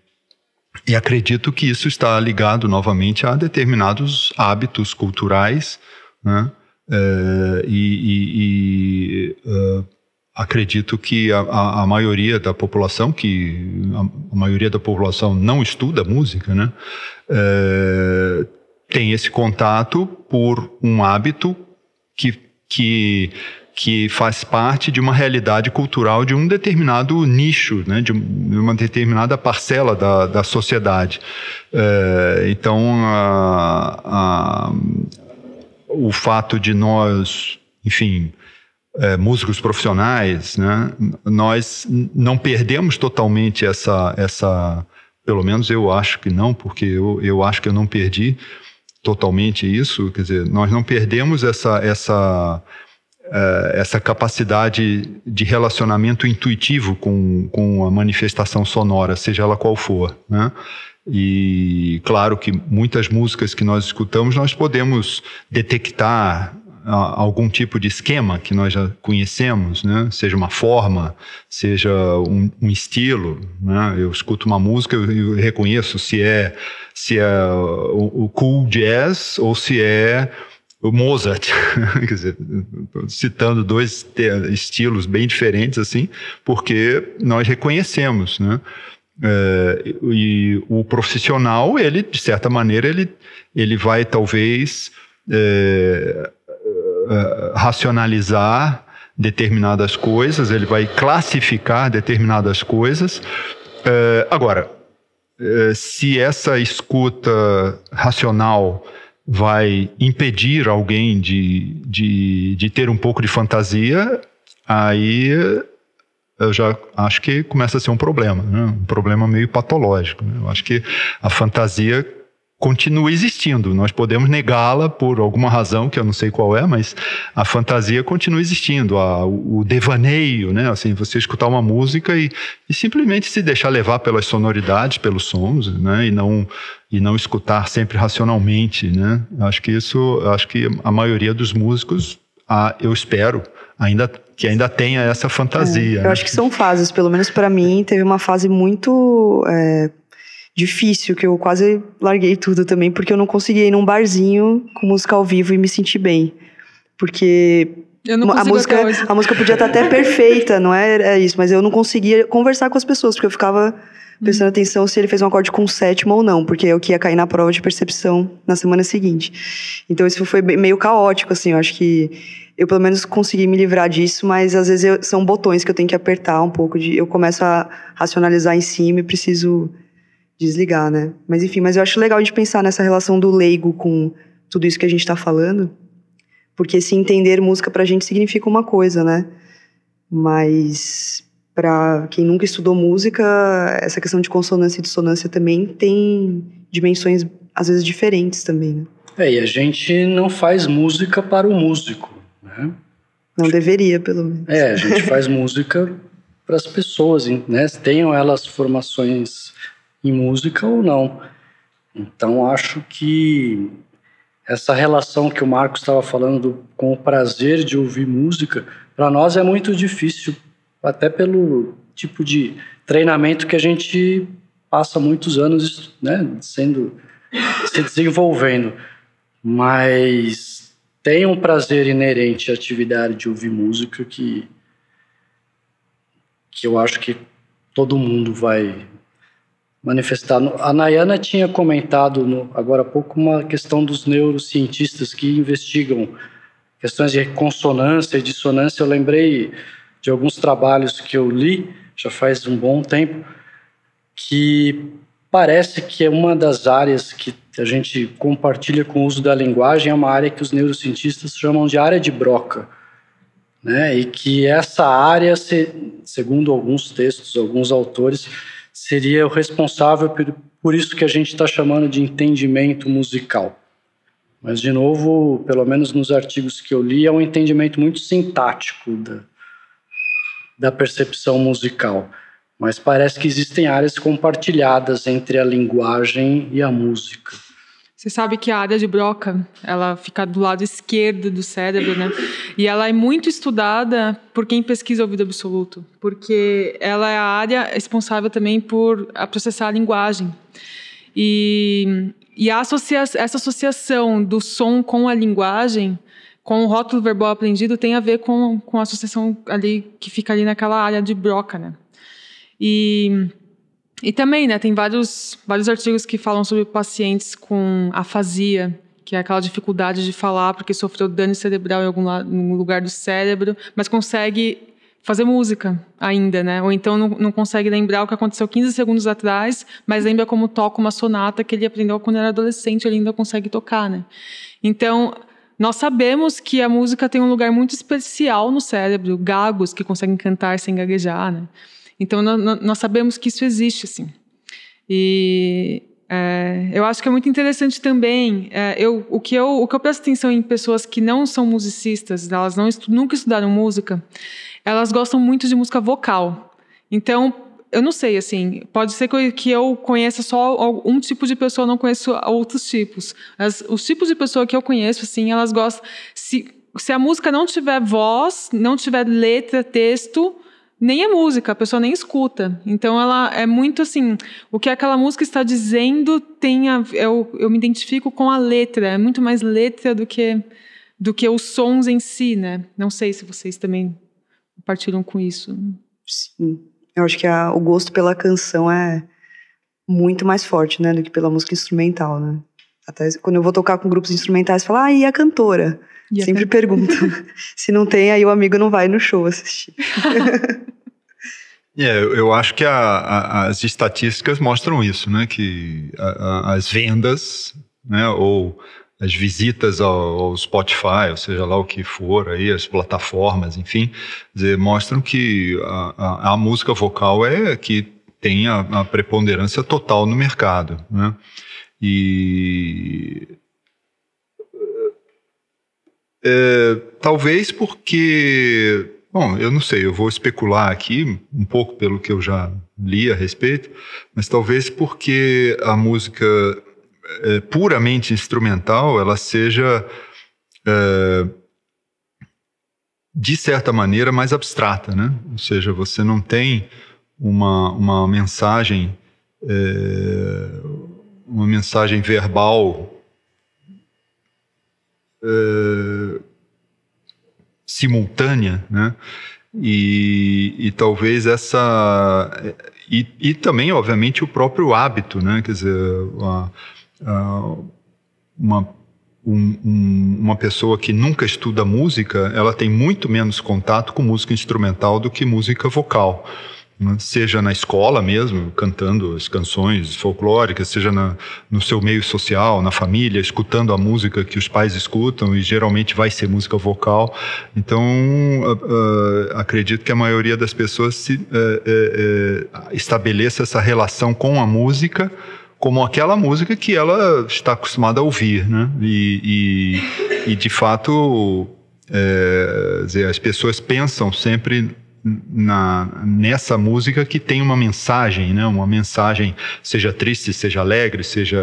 Speaker 4: e acredito que isso está ligado novamente a determinados hábitos culturais, né? Uh, e, e, e acredito que a, a, a, maioria da população, que a, a, maioria da população não estuda música, né, tem esse contato por um hábito que, que, que faz parte de uma realidade cultural de um determinado nicho, né, de uma determinada parcela da, da sociedade. É, então, a, a, o fato de nós, enfim, é, músicos profissionais, né, nós não perdemos totalmente essa, essa, pelo menos eu acho que não, porque eu, eu acho que eu não perdi, totalmente isso, quer dizer, nós não perdemos essa, essa, uh, essa capacidade de relacionamento intuitivo com, com a manifestação sonora, seja ela qual for, né? E claro que muitas músicas que nós escutamos nós podemos detectar algum tipo de esquema que nós já conhecemos, né? seja uma forma, seja um, um estilo. Né? Eu escuto uma música, eu, eu reconheço se é, se é o, o, cool jazz ou se é o Mozart. Quer dizer, citando dois estilos bem diferentes, assim, porque nós reconhecemos. Né? É, e o profissional, ele, de certa maneira, ele, ele vai talvez. É, uh, racionalizar determinadas coisas, ele vai classificar determinadas coisas. Uh, agora, uh, se essa escuta racional vai impedir alguém de, de, de ter um pouco de fantasia, aí eu já acho que começa a ser um problema, né? um problema meio patológico. Né? Eu acho que a fantasia continua existindo. Nós podemos negá-la por alguma razão que eu não sei qual é, mas a fantasia continua existindo, a, o, devaneio, né? Assim, você escutar uma música e, e, simplesmente se deixar levar pelas sonoridades, pelos sons, né? E não e não escutar sempre racionalmente, né? Acho que isso, acho que a maioria dos músicos, a, eu espero, ainda que ainda tenha essa fantasia.
Speaker 2: É, eu né? acho que são fases, pelo menos para mim, teve uma fase muito é difícil, que eu quase larguei tudo também, porque eu não conseguia ir num barzinho com música ao vivo e me sentir bem. Porque a música, a música podia estar até perfeita, não é, é isso, mas eu não conseguia conversar com as pessoas, porque eu ficava prestando hum. atenção se ele fez um acorde com sétimo ou não, porque eu que ia cair na prova de percepção na semana seguinte. Então isso foi meio caótico, assim, eu acho que eu pelo menos consegui me livrar disso, mas às vezes eu, são botões que eu tenho que apertar um pouco, de, eu começo a racionalizar em cima e preciso desligar, né? Mas enfim, mas eu acho legal de pensar nessa relação do leigo com tudo isso que a gente está falando, porque se entender música pra gente significa uma coisa, né? Mas para quem nunca estudou música, essa questão de consonância e dissonância também tem dimensões às vezes diferentes também, né?
Speaker 3: É, e a gente não faz música para o músico. Né?
Speaker 2: Não deveria, pelo menos.
Speaker 3: É, a gente faz música para as pessoas, né? Tenham elas formações em música ou não. Então acho que essa relação que o Marcos estava falando com o prazer de ouvir música, para nós é muito difícil, até pelo tipo de treinamento que a gente passa muitos anos né, sendo se desenvolvendo. Mas tem um prazer inerente à atividade de ouvir música que que eu acho que todo mundo vai manifestar. A Nayana tinha comentado no, agora há pouco uma questão dos neurocientistas que investigam questões de consonância e dissonância. Eu lembrei de alguns trabalhos que eu li já faz um bom tempo que parece que é uma das áreas que a gente compartilha com o uso da linguagem é uma área que os neurocientistas chamam de área de Broca, né? E que essa área, segundo alguns textos, alguns autores, seria o responsável por, por isso que a gente está chamando de entendimento musical. Mas, de novo, pelo menos nos artigos que eu li, é um entendimento muito sintático da, da percepção musical. Mas parece que existem áreas compartilhadas entre a linguagem e a música.
Speaker 1: Você sabe que a área de Broca, ela fica do lado esquerdo do cérebro, né? E ela é muito estudada por quem pesquisa ouvido absoluto, porque ela é a área responsável também por processar a linguagem. E, e associa essa associação do som com a linguagem, com o rótulo verbal aprendido, tem a ver com, com a associação ali que fica ali naquela área de Broca, né? E e também, né, tem vários, vários artigos que falam sobre pacientes com afasia, que é aquela dificuldade de falar porque sofreu dano cerebral em algum lugar do cérebro, mas consegue fazer música ainda, né? Ou então não, não, consegue lembrar o que aconteceu 15 segundos atrás, mas lembra como toca uma sonata que ele aprendeu quando era adolescente, ele ainda consegue tocar, né? Então, nós sabemos que a música tem um lugar muito especial no cérebro, gagos que conseguem cantar sem gaguejar, né? Então, nós, sabemos que isso existe, assim. E é, eu acho que é muito interessante também. É, eu, o, que eu, o que eu presto atenção em pessoas que não são musicistas, elas não estu, nunca estudaram música, elas gostam muito de música vocal. Então, eu não sei, assim, pode ser que eu conheça só um tipo de pessoa, não conheço outros tipos. As, os tipos de pessoa que eu conheço, assim, elas gostam. Se, se a música não tiver voz, não tiver letra, texto, nem é música, a pessoa nem escuta. Então ela é muito assim, o que aquela música está dizendo tem a, eu, eu me identifico com a letra, é muito mais letra do que do que os sons em si, né? Não sei se vocês também compartilham com isso.
Speaker 2: Sim. Eu acho que a, o gosto pela canção é muito mais forte, né, do que pela música instrumental, né? Até quando eu vou tocar com grupos instrumentais, falar, ah, e a cantora? E Sempre a pergunta. Se não tem, aí o amigo não vai no show assistir.
Speaker 4: É, eu acho que a, a, as estatísticas mostram isso, né? Que a, as vendas, né? Ou as visitas ao, ao, Spotify, ou seja lá o que for aí, as plataformas, enfim, dizer, mostram que a, a, música vocal é que tem a, preponderância total no mercado, né? E é, talvez porque Bom, eu não sei, eu vou especular aqui um pouco pelo que eu já li a respeito, mas talvez porque a música é, puramente instrumental ela seja é, de certa maneira mais abstrata, né? Ou seja, você não tem uma, uma mensagem é, uma mensagem verbal é, simultânea, né? E, e talvez essa e, e, também obviamente o próprio hábito, né? Quer dizer, uma um, um, uma pessoa que nunca estuda música, ela tem muito menos contato com música instrumental do que música vocal. Né? seja na escola mesmo, cantando as canções folclóricas, seja na, no seu meio social, na família, escutando a música que os pais escutam, e geralmente vai ser música vocal. Então, uh, uh, acredito que a maioria das pessoas se, uh, estabeleça essa relação com a música como aquela música que ela está acostumada a ouvir, né? E, e, e de fato É, dizer, as pessoas pensam sempre na, nessa música que tem uma mensagem, né? uma mensagem, seja triste, seja alegre, seja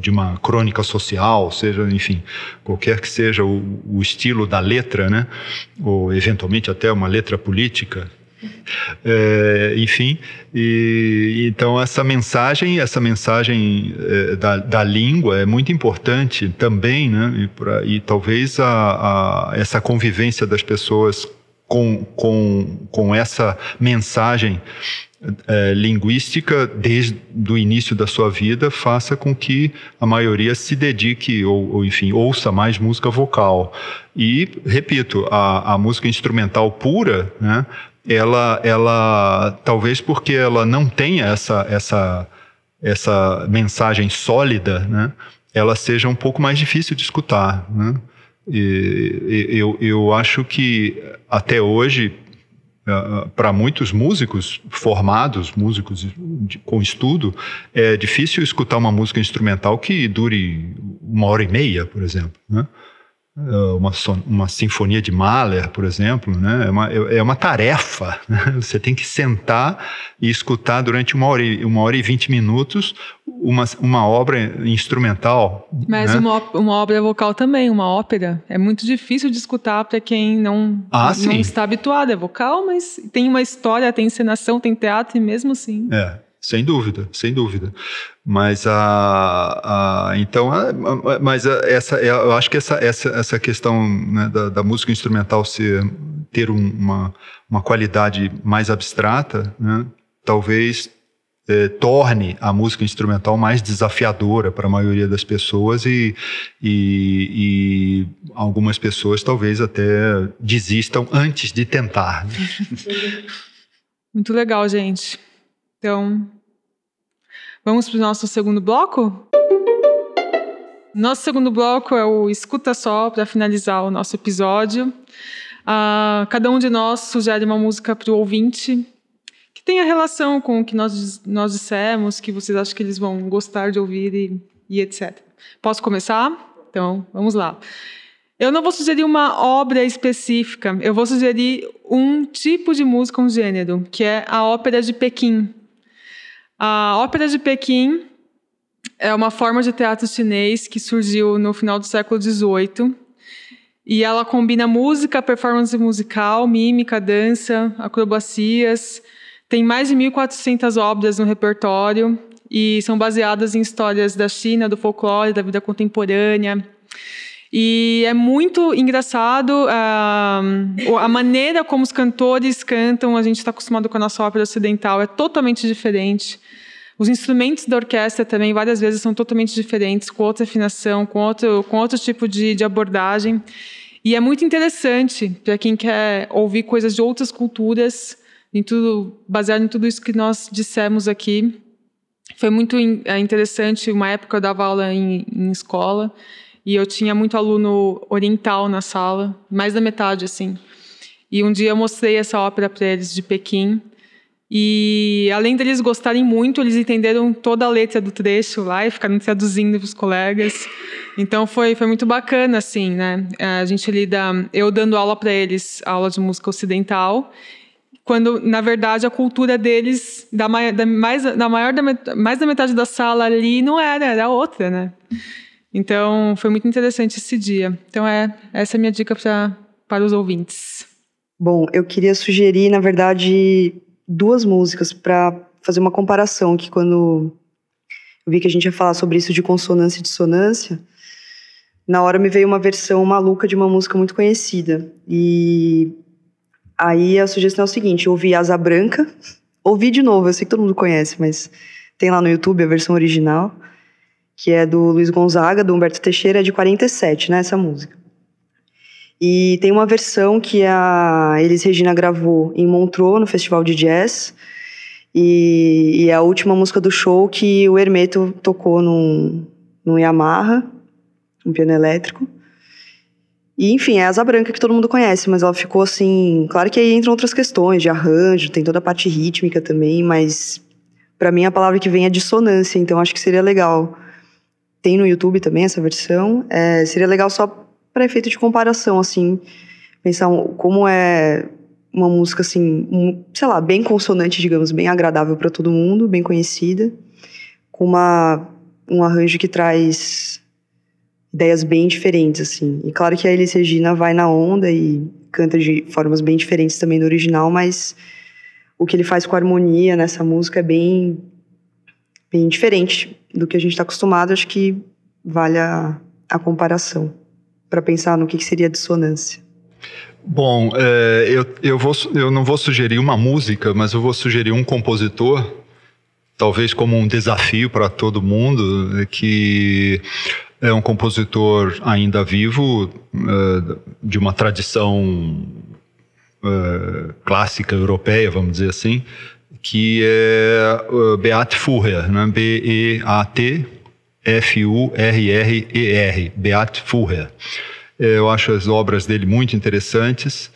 Speaker 4: de uma crônica social, seja, enfim, qualquer que seja o, o estilo da letra, né? ou eventualmente até uma letra política, é, enfim, e, então essa mensagem, essa mensagem é, da, da, língua é muito importante também, né? E, pra, e talvez a, a, essa convivência das pessoas com, com, com essa mensagem é, linguística desde o início da sua vida faça com que a maioria se dedique ou, ou enfim ouça mais música vocal e repito a, a música instrumental pura né, ela ela talvez porque ela não tenha essa essa essa mensagem sólida né, ela seja um pouco mais difícil de escutar né? E, eu, eu acho que até hoje, uh, para muitos músicos formados, músicos com estudo, é difícil escutar uma música instrumental que dure uma hora e meia, por exemplo. Né? Ah, uma, uma sinfonia de Mahler, por exemplo, né? é, uma, é uma tarefa. Né? Você tem que sentar e escutar durante uma hora e, uma hora e vinte minutos uma, uma obra instrumental.
Speaker 1: Mas
Speaker 4: né?
Speaker 1: uma, uma obra vocal também, uma ópera. É muito difícil de escutar para quem não,
Speaker 4: ah,
Speaker 1: não está habituado. É vocal, mas tem uma história, tem encenação, tem teatro, e mesmo assim.
Speaker 4: É. Sem dúvida, sem dúvida. Mas a, a então, a, mas a, essa, eu acho que essa, essa, essa questão né, da, da, música instrumental ser ter um, uma, uma qualidade mais abstrata, né, talvez é, torne a música instrumental mais desafiadora para a maioria das pessoas e, e, e, algumas pessoas talvez até desistam antes de tentar. Né?
Speaker 1: Muito legal, gente. Então, vamos para o nosso segundo bloco? Nosso segundo bloco é o Escuta Só, para finalizar o nosso episódio. Uh, cada um de nós sugere uma música para o ouvinte que tenha relação com o que nós, nós dissemos, que vocês acham que eles vão gostar de ouvir e, e etc. Posso começar? Então, vamos lá. Eu não vou sugerir uma obra específica, eu vou sugerir um tipo de música, um gênero, que é a ópera de Pequim. A Ópera de Pequim é uma forma de teatro chinês que surgiu no final do século XVIII. E ela combina música, performance musical, mímica, dança, acrobacias. Tem mais de 1.400 obras no repertório e são baseadas em histórias da China, do folclore, da vida contemporânea. E é muito engraçado uh, a maneira como os cantores cantam. A gente está acostumado com a nossa ópera ocidental, é totalmente diferente. Os instrumentos da orquestra também, várias vezes, são totalmente diferentes, com outra afinação, com outro, com outro tipo de, de abordagem. E é muito interessante para quem quer ouvir coisas de outras culturas, em tudo, baseado em tudo isso que nós dissemos aqui. Foi muito é interessante. Uma época eu dava aula em, em escola e eu tinha muito aluno oriental na sala, mais da metade, assim. E um dia eu mostrei essa ópera para eles de Pequim. E além deles gostarem muito, eles entenderam toda a letra do trecho lá e ficaram traduzindo para os colegas. Então foi, foi muito bacana, assim, né? A gente lida, eu dando aula para eles, aula de música ocidental, quando na verdade a cultura deles, da, da, mais, da maior da, mais da metade da sala ali, não era, era outra, né? Então, foi muito interessante esse dia. Então, é essa é a minha dica pra, para os ouvintes.
Speaker 2: Bom, eu queria sugerir, na verdade, duas músicas para fazer uma comparação, que quando eu vi que a gente ia falar sobre isso de consonância e dissonância, na hora me veio uma versão maluca de uma música muito conhecida. E aí a sugestão é o seguinte, ouvi Asa Branca, ouvi de novo, eu sei que todo mundo conhece, mas tem lá no YouTube a versão original que é do Luiz Gonzaga, do Humberto Teixeira, é de 47, né, essa música. E tem uma versão que a Elis Regina gravou em Montreux, no Festival de Jazz, e, e é a última música do show que o Hermeto tocou num, num Yamaha, um piano elétrico. E, enfim, é a Asa Branca que todo mundo conhece, mas ela ficou assim. Claro que aí entram outras questões de arranjo, tem toda a parte rítmica também, mas para mim a palavra que vem é dissonância, então acho que seria legal tem no YouTube também essa versão. É, seria legal só para efeito de comparação, assim, pensar como é uma música assim, um, sei lá, bem consonante, digamos, bem agradável para todo mundo, bem conhecida, com uma um arranjo que traz ideias bem diferentes assim. E claro que a Elis Regina vai na onda e canta de formas bem diferentes também do original, mas o que ele faz com a harmonia nessa música é bem bem diferente do que a gente está acostumado. Acho que vale a, a comparação para pensar no que, que seria dissonância.
Speaker 4: Bom, é, eu, eu, vou, eu não vou sugerir uma música, mas eu vou sugerir um compositor, talvez como um desafio para todo mundo, que é um compositor ainda vivo, é, de uma tradição é, clássica europeia, vamos dizer assim, que é Beat Furrer, né? B-E-A-T F-U-R-R-E-R, Beat Furrer. É, eu acho as obras dele muito interessantes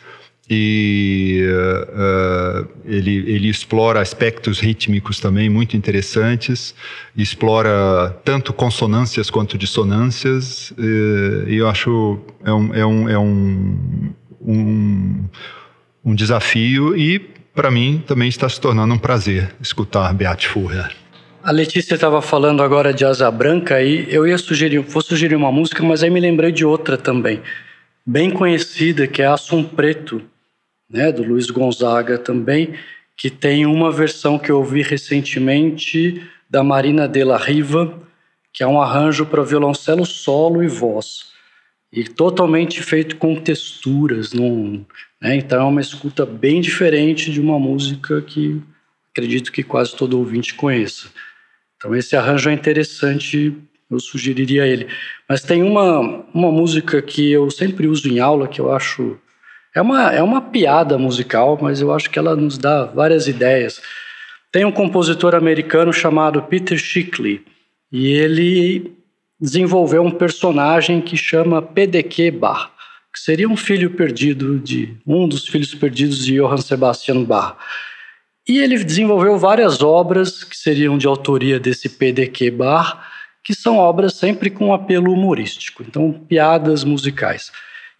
Speaker 4: e uh, ele, ele explora aspectos rítmicos também muito interessantes, explora tanto consonâncias quanto dissonâncias, e eu acho é um, é um, é um, um, um desafio e, para mim, também está se tornando um prazer escutar Beat Furrer.
Speaker 3: A Letícia estava falando agora de Asa Branca e eu ia sugerir, vou sugerir uma música, mas aí me lembrei de outra também, bem conhecida, que é Assum Preto, né, do Luiz Gonzaga também, que tem uma versão que eu ouvi recentemente da Marina de la Riva, que é um arranjo para violoncelo solo e voz, e totalmente feito com texturas, num, né, então é uma escuta bem diferente de uma música que acredito que quase todo ouvinte conheça. Então esse arranjo é interessante, eu sugeriria ele. Mas tem uma, uma música que eu sempre uso em aula que eu acho é uma, é uma piada musical, mas eu acho que ela nos dá várias ideias. Tem um compositor americano chamado Peter Shickley e ele desenvolveu um personagem que chama PDQ que seria um filho perdido de um dos filhos perdidos de Johann Sebastian Bach. E ele desenvolveu várias obras que seriam de autoria desse PDQ Bar, que são obras sempre com apelo humorístico, então piadas musicais.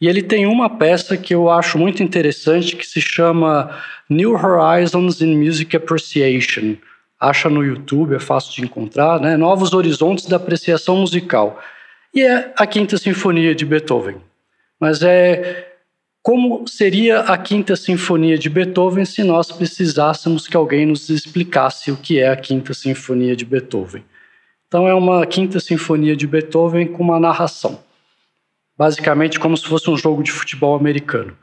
Speaker 3: E ele tem uma peça que eu acho muito interessante que se chama New Horizons in Music Appreciation. Acha no YouTube, é fácil de encontrar, né? Novos Horizontes da Apreciação Musical. E é a Quinta Sinfonia de Beethoven. Mas é como seria a Quinta Sinfonia de Beethoven se nós precisássemos que alguém nos explicasse o que é a Quinta Sinfonia de Beethoven? Então, é uma Quinta Sinfonia de Beethoven com uma narração. Basicamente, como se fosse um jogo de futebol americano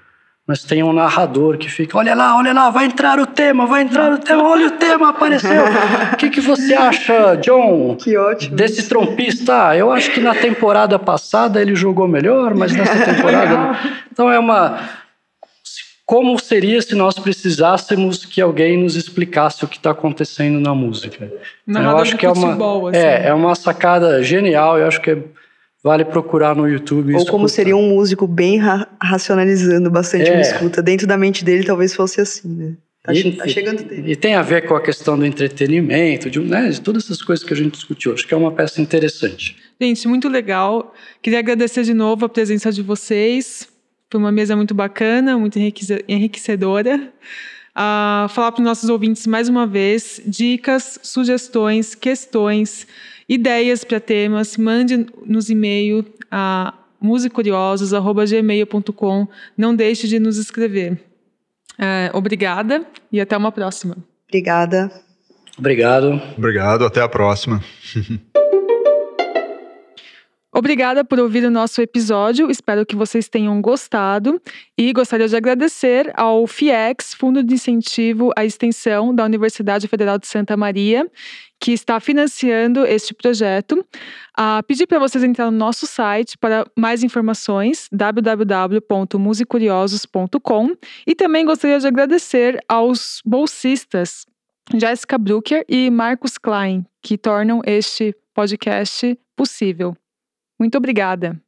Speaker 3: mas tem um narrador que fica: olha lá, olha lá, vai entrar o tema, vai entrar o tema, olha o tema, apareceu. O que, que você acha, John?
Speaker 2: Que ótimo.
Speaker 3: Desse trompista? Ah, eu acho que na temporada passada ele jogou melhor, mas nessa temporada. então é uma. Como seria se nós precisássemos que alguém nos explicasse o que está acontecendo na música?
Speaker 1: Narrador eu acho que é uma, futebol, assim.
Speaker 3: é, é uma sacada genial. Eu acho que é Vale procurar no YouTube.
Speaker 2: Ou como seria um músico bem ra racionalizando bastante é. uma escuta. Dentro da mente dele talvez fosse assim, né? Tá, e, tá chegando
Speaker 3: dele. E tem a ver com a questão do entretenimento, de, né, de todas essas coisas que a gente discutiu. Acho que é uma peça interessante.
Speaker 1: Gente, muito legal. Queria agradecer de novo a presença de vocês. Foi uma mesa muito bacana, muito enriquecedora. Uh, falar para os nossos ouvintes mais uma vez dicas, sugestões, questões ideias para temas, mande nos e-mail a musicuriosos@gmail.com. Não deixe de nos escrever. É, obrigada e até uma próxima.
Speaker 2: Obrigada.
Speaker 3: Obrigado.
Speaker 4: Obrigado, até a próxima.
Speaker 1: Obrigada por ouvir o nosso episódio. Espero que vocês tenham gostado e gostaria de agradecer ao FIEX, Fundo de Incentivo à Extensão da Universidade Federal de Santa Maria, que está financiando este projeto. Uh, pedir para vocês entrar no nosso site para mais informações, www.musicuriosos.com. E também gostaria de agradecer aos bolsistas Jéssica Brucker e Marcos Klein, que tornam este podcast possível. Muito obrigada.